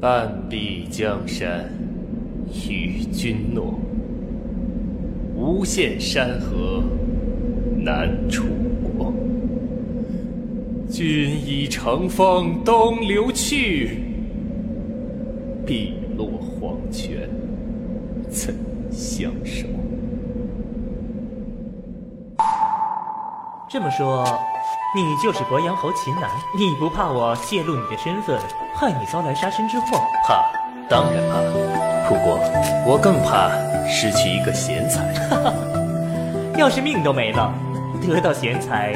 半壁江山与君诺，无限山河难触摸。君已乘风东流去，碧落黄泉怎相守？这么说，你就是鄱阳侯秦南？你不怕我泄露你的身份，害你遭来杀身之祸？怕，当然怕。不过，我更怕失去一个贤才。哈 哈要是命都没了，得到贤才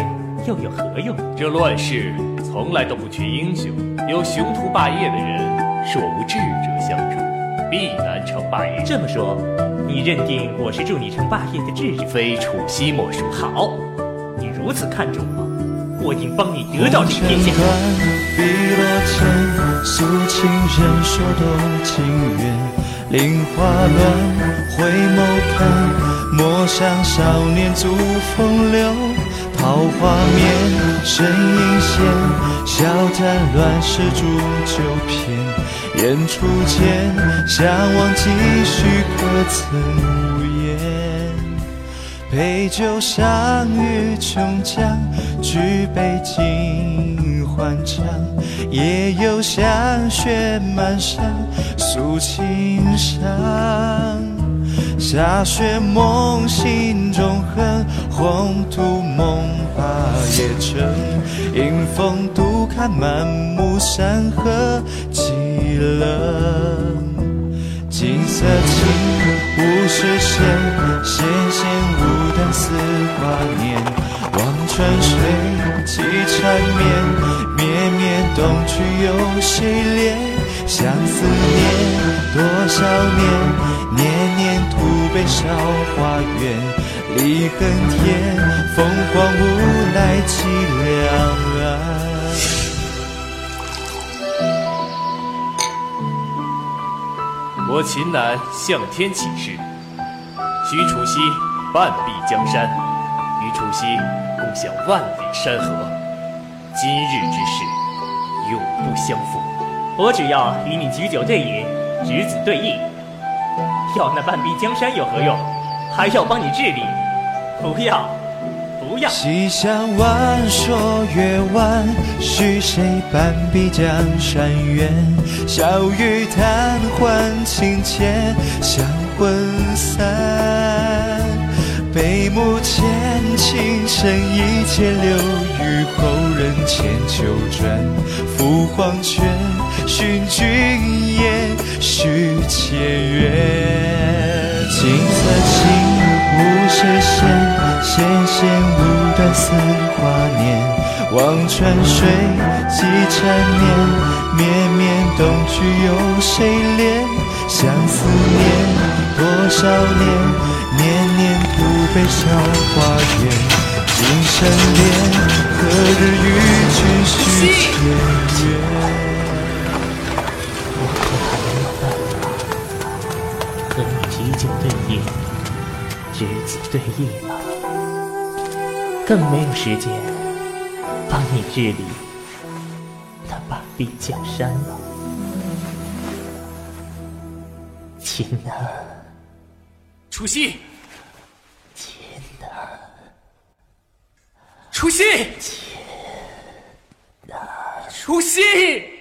又有何用？这乱世从来都不缺英雄，有雄图霸业的人，若无智者相助，必难成霸业。这么说，你认定我是助你成霸业的智者？非楚西莫属。好。你如此看重我，我应帮你得到这天下。碧落前，诉情人说动情缘，菱花乱，回眸看，莫想少年足风流。桃花面，身影现，笑谈乱世煮酒片，言初见，相望几许，可曾无言？杯酒相遇琼浆，举杯尽欢畅。夜游香雪满山，诉情伤。下雪梦心中恨，红土梦把夜成。迎风独看满目山河寂冷。锦瑟情，物是谁？纤丝华年。望穿水，几缠绵。绵绵东去有谁怜？相思念，多少年？年年徒悲韶华远。离恨天，凤凰无奈凄凉啊。我秦南向天起誓，许楚西半壁江山，与楚西共享万里山河。今日之事，永不相负。我只要与你举酒对饮，执子对弈。要那半壁江山有何用？还要帮你治理？不要。不要西厢晚，说月晚，许谁半壁江山远？笑语贪欢，情浅香魂散。悲幕前，情深一切留与后人千秋传。赴黄泉，寻君夜，续前缘。锦瑟情，物是谁？纤纤舞断丝华年，望穿水，几缠绵。绵绵东去有谁怜？相思念，多少年？年年不悲韶华远。今生恋，何日与君续前缘？我可没办法和你举酒对饮，执子对弈了。更没有时间帮你治理那半壁江山了，秦儿，楚西，秦南，楚西，秦南，楚西。